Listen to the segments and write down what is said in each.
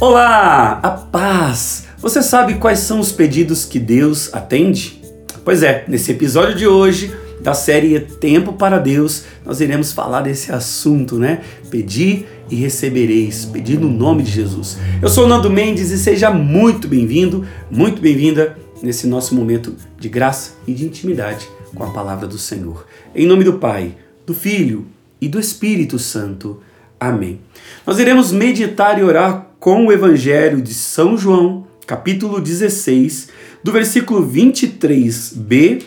Olá, a paz! Você sabe quais são os pedidos que Deus atende? Pois é, nesse episódio de hoje da série Tempo para Deus, nós iremos falar desse assunto, né? Pedir e recebereis, pedir no nome de Jesus. Eu sou Nando Mendes e seja muito bem-vindo, muito bem-vinda nesse nosso momento de graça e de intimidade com a palavra do Senhor. Em nome do Pai, do Filho e do Espírito Santo. Amém. Nós iremos meditar e orar com o Evangelho de São João, capítulo 16, do versículo 23b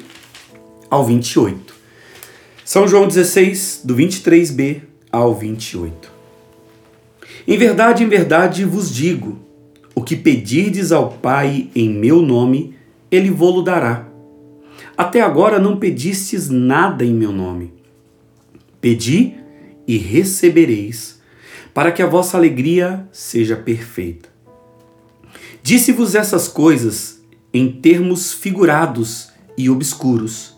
ao 28. São João 16, do 23b ao 28. Em verdade, em verdade vos digo: o que pedirdes ao Pai em meu nome, ele vô-lo dará. Até agora não pedistes nada em meu nome. Pedi e recebereis, para que a vossa alegria seja perfeita. Disse-vos essas coisas em termos figurados e obscuros.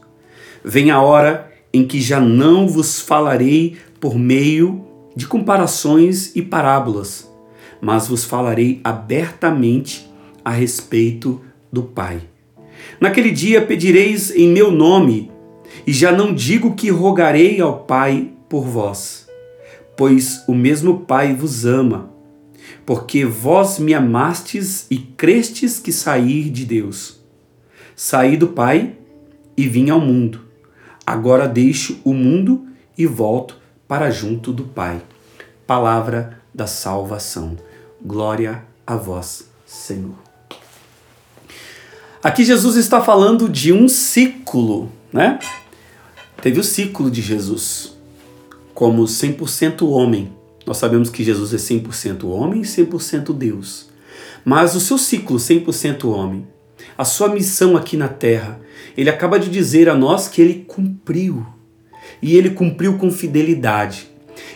Vem a hora em que já não vos falarei por meio de comparações e parábolas, mas vos falarei abertamente a respeito do Pai. Naquele dia pedireis em meu nome, e já não digo que rogarei ao Pai por vós, pois o mesmo Pai vos ama, porque vós me amastes e crestes que sair de Deus. Saí do Pai e vim ao mundo. Agora deixo o mundo e volto para junto do Pai. Palavra da salvação. Glória a vós, Senhor. Aqui Jesus está falando de um ciclo, né? Teve o ciclo de Jesus como 100% homem. Nós sabemos que Jesus é 100% homem e 100% Deus. Mas o seu ciclo 100% homem, a sua missão aqui na terra, ele acaba de dizer a nós que ele cumpriu. E ele cumpriu com fidelidade.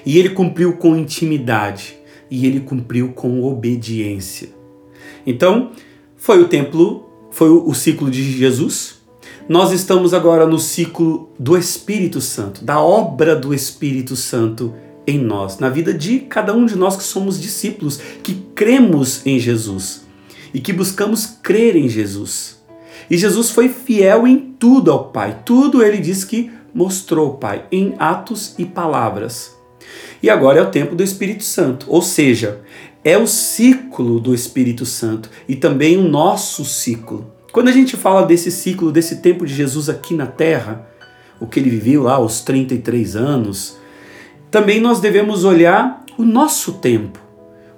E ele cumpriu com intimidade. E ele cumpriu com obediência. Então, foi o templo, foi o ciclo de Jesus, nós estamos agora no ciclo do Espírito Santo, da obra do Espírito Santo em nós, na vida de cada um de nós que somos discípulos, que cremos em Jesus e que buscamos crer em Jesus. E Jesus foi fiel em tudo ao Pai, tudo ele diz que mostrou ao Pai, em atos e palavras. E agora é o tempo do Espírito Santo, ou seja, é o ciclo do Espírito Santo e também o nosso ciclo. Quando a gente fala desse ciclo, desse tempo de Jesus aqui na terra, o que ele viveu lá aos 33 anos, também nós devemos olhar o nosso tempo,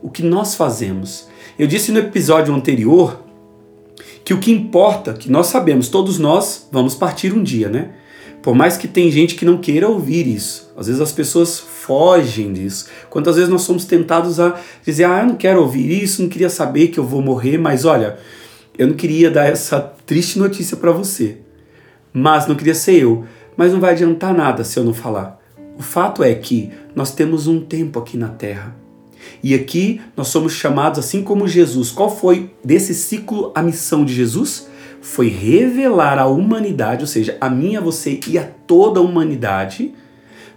o que nós fazemos. Eu disse no episódio anterior que o que importa, que nós sabemos, todos nós vamos partir um dia, né? Por mais que tem gente que não queira ouvir isso. Às vezes as pessoas fogem disso. Quantas vezes nós somos tentados a dizer: "Ah, eu não quero ouvir isso, não queria saber que eu vou morrer", mas olha, eu não queria dar essa triste notícia para você, mas não queria ser eu. Mas não vai adiantar nada se eu não falar. O fato é que nós temos um tempo aqui na Terra. E aqui nós somos chamados, assim como Jesus. Qual foi desse ciclo a missão de Jesus? Foi revelar à humanidade, ou seja, a mim, a você e a toda a humanidade,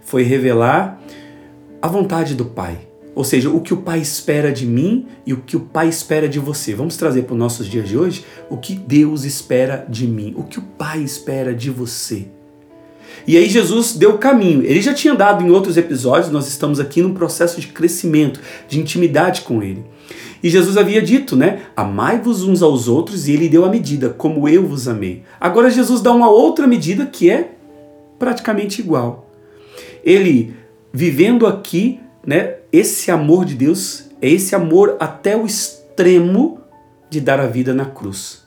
foi revelar a vontade do Pai. Ou seja, o que o Pai espera de mim e o que o Pai espera de você. Vamos trazer para os nossos dias de hoje o que Deus espera de mim, o que o Pai espera de você. E aí Jesus deu o caminho. Ele já tinha dado em outros episódios, nós estamos aqui num processo de crescimento, de intimidade com ele. E Jesus havia dito, né? Amai-vos uns aos outros, e ele deu a medida, como eu vos amei. Agora Jesus dá uma outra medida que é praticamente igual. Ele, vivendo aqui, né, esse amor de Deus é esse amor até o extremo de dar a vida na cruz.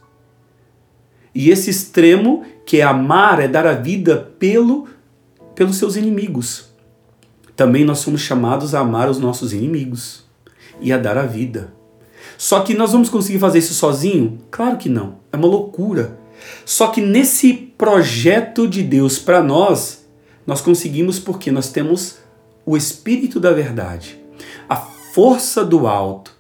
E esse extremo que é amar é dar a vida pelo pelos seus inimigos. Também nós somos chamados a amar os nossos inimigos e a dar a vida. Só que nós vamos conseguir fazer isso sozinho? Claro que não. É uma loucura. Só que nesse projeto de Deus para nós, nós conseguimos porque nós temos o Espírito da Verdade, a força do alto,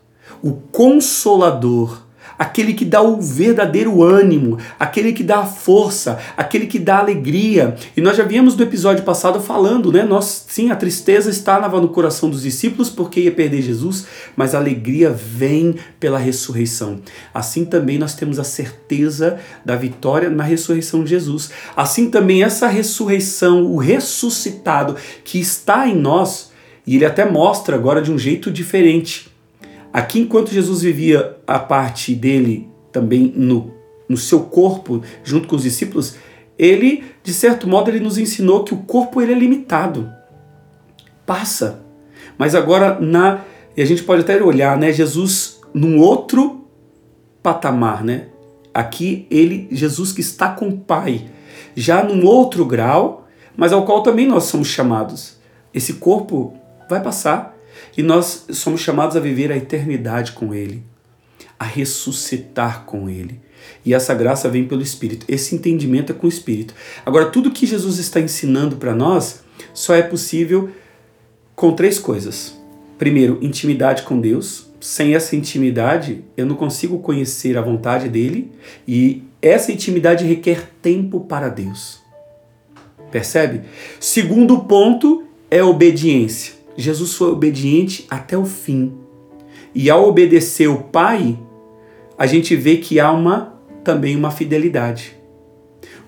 o Consolador, aquele que dá o verdadeiro ânimo, aquele que dá a força, aquele que dá alegria. E nós já viemos do episódio passado falando, né? Nós, sim, a tristeza estava no coração dos discípulos porque ia perder Jesus, mas a alegria vem pela ressurreição. Assim também nós temos a certeza da vitória na ressurreição de Jesus. Assim também essa ressurreição, o ressuscitado que está em nós, e ele até mostra agora de um jeito diferente Aqui, enquanto Jesus vivia a parte dele também no, no seu corpo, junto com os discípulos, ele, de certo modo, ele nos ensinou que o corpo ele é limitado. Passa. Mas agora, na e a gente pode até olhar, né, Jesus num outro patamar, né? Aqui ele, Jesus que está com o Pai, já num outro grau, mas ao qual também nós somos chamados. Esse corpo vai passar, e nós somos chamados a viver a eternidade com Ele, a ressuscitar com Ele. E essa graça vem pelo Espírito. Esse entendimento é com o Espírito. Agora, tudo que Jesus está ensinando para nós só é possível com três coisas. Primeiro, intimidade com Deus. Sem essa intimidade, eu não consigo conhecer a vontade dele e essa intimidade requer tempo para Deus. Percebe? Segundo ponto é obediência. Jesus foi obediente até o fim. E ao obedecer o Pai, a gente vê que há uma também uma fidelidade.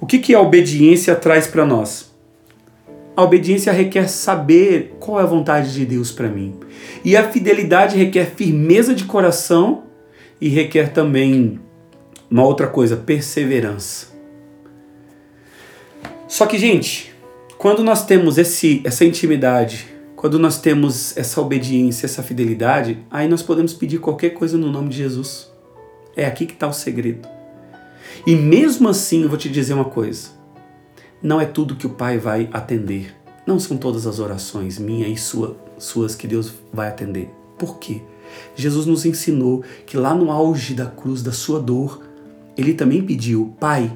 O que, que a obediência traz para nós? A obediência requer saber qual é a vontade de Deus para mim. E a fidelidade requer firmeza de coração e requer também uma outra coisa, perseverança. Só que, gente, quando nós temos esse, essa intimidade quando nós temos essa obediência, essa fidelidade, aí nós podemos pedir qualquer coisa no nome de Jesus. É aqui que está o segredo. E mesmo assim, eu vou te dizer uma coisa: não é tudo que o Pai vai atender. Não são todas as orações minhas e sua, suas que Deus vai atender. Por quê? Jesus nos ensinou que lá no auge da cruz, da sua dor, ele também pediu: Pai,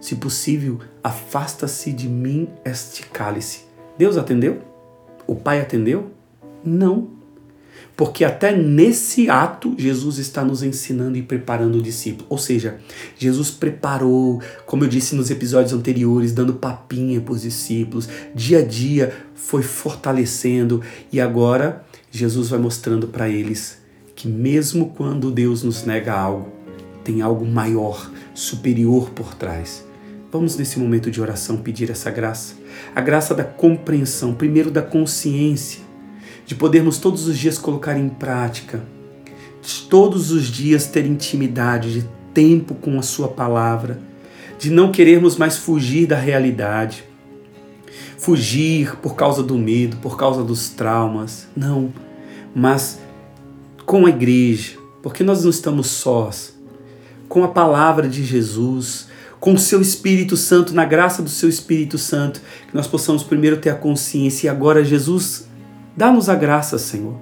se possível, afasta-se de mim este cálice. Deus atendeu? O pai atendeu? Não. Porque até nesse ato Jesus está nos ensinando e preparando o discípulo. Ou seja, Jesus preparou, como eu disse nos episódios anteriores, dando papinha para os discípulos. Dia a dia foi fortalecendo e agora Jesus vai mostrando para eles que mesmo quando Deus nos nega algo, tem algo maior, superior por trás. Vamos nesse momento de oração pedir essa graça, a graça da compreensão, primeiro da consciência, de podermos todos os dias colocar em prática, de todos os dias ter intimidade, de tempo com a Sua palavra, de não querermos mais fugir da realidade, fugir por causa do medo, por causa dos traumas, não, mas com a igreja, porque nós não estamos sós, com a palavra de Jesus, com o seu Espírito Santo, na graça do seu Espírito Santo, que nós possamos primeiro ter a consciência e agora, Jesus, dá-nos a graça, Senhor.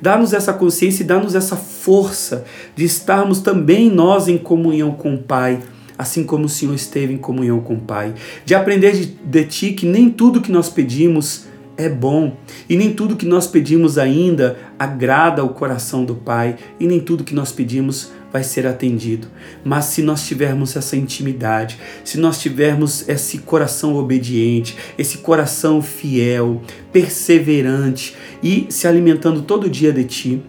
Dá-nos essa consciência e dá-nos essa força de estarmos também nós em comunhão com o Pai, assim como o Senhor esteve em comunhão com o Pai. De aprender de, de Ti que nem tudo que nós pedimos é bom e nem tudo que nós pedimos ainda agrada o coração do Pai e nem tudo que nós pedimos vai ser atendido. Mas se nós tivermos essa intimidade, se nós tivermos esse coração obediente, esse coração fiel, perseverante e se alimentando todo dia de Ti,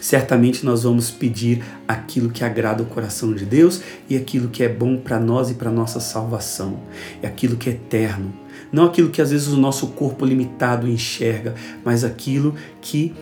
certamente nós vamos pedir aquilo que agrada o coração de Deus e aquilo que é bom para nós e para nossa salvação, é aquilo que é eterno, não aquilo que às vezes o nosso corpo limitado enxerga, mas aquilo que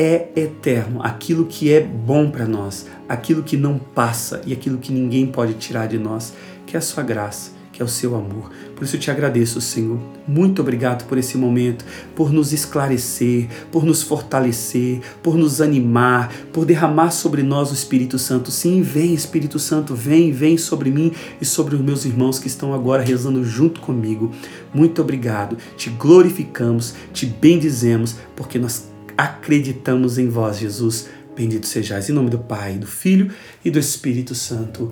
é eterno, aquilo que é bom para nós, aquilo que não passa e aquilo que ninguém pode tirar de nós, que é a sua graça, que é o seu amor. Por isso eu te agradeço, Senhor. Muito obrigado por esse momento, por nos esclarecer, por nos fortalecer, por nos animar, por derramar sobre nós o Espírito Santo. Sim, vem, Espírito Santo, vem, vem sobre mim e sobre os meus irmãos que estão agora rezando junto comigo. Muito obrigado. Te glorificamos, te bendizemos, porque nós acreditamos em vós, Jesus. Bendito sejais em nome do Pai, do Filho e do Espírito Santo.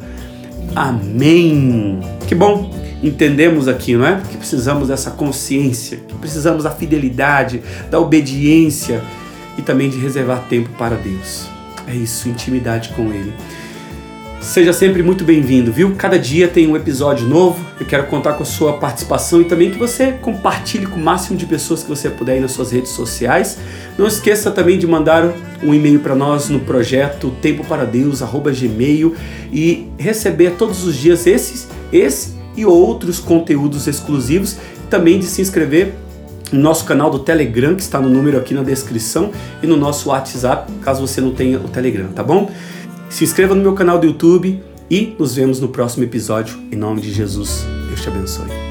Amém. Que bom, entendemos aqui, não é? Que precisamos dessa consciência, que precisamos da fidelidade, da obediência e também de reservar tempo para Deus. É isso, intimidade com Ele. Seja sempre muito bem-vindo, viu? Cada dia tem um episódio novo. Eu quero contar com a sua participação e também que você compartilhe com o máximo de pessoas que você puder aí nas suas redes sociais. Não esqueça também de mandar um e-mail para nós no projeto Tempo para Deus @gmail e receber todos os dias esses, esse e outros conteúdos exclusivos. Também de se inscrever no nosso canal do Telegram, que está no número aqui na descrição, e no nosso WhatsApp, caso você não tenha o Telegram, tá bom? Se inscreva no meu canal do YouTube e nos vemos no próximo episódio. Em nome de Jesus, Deus te abençoe.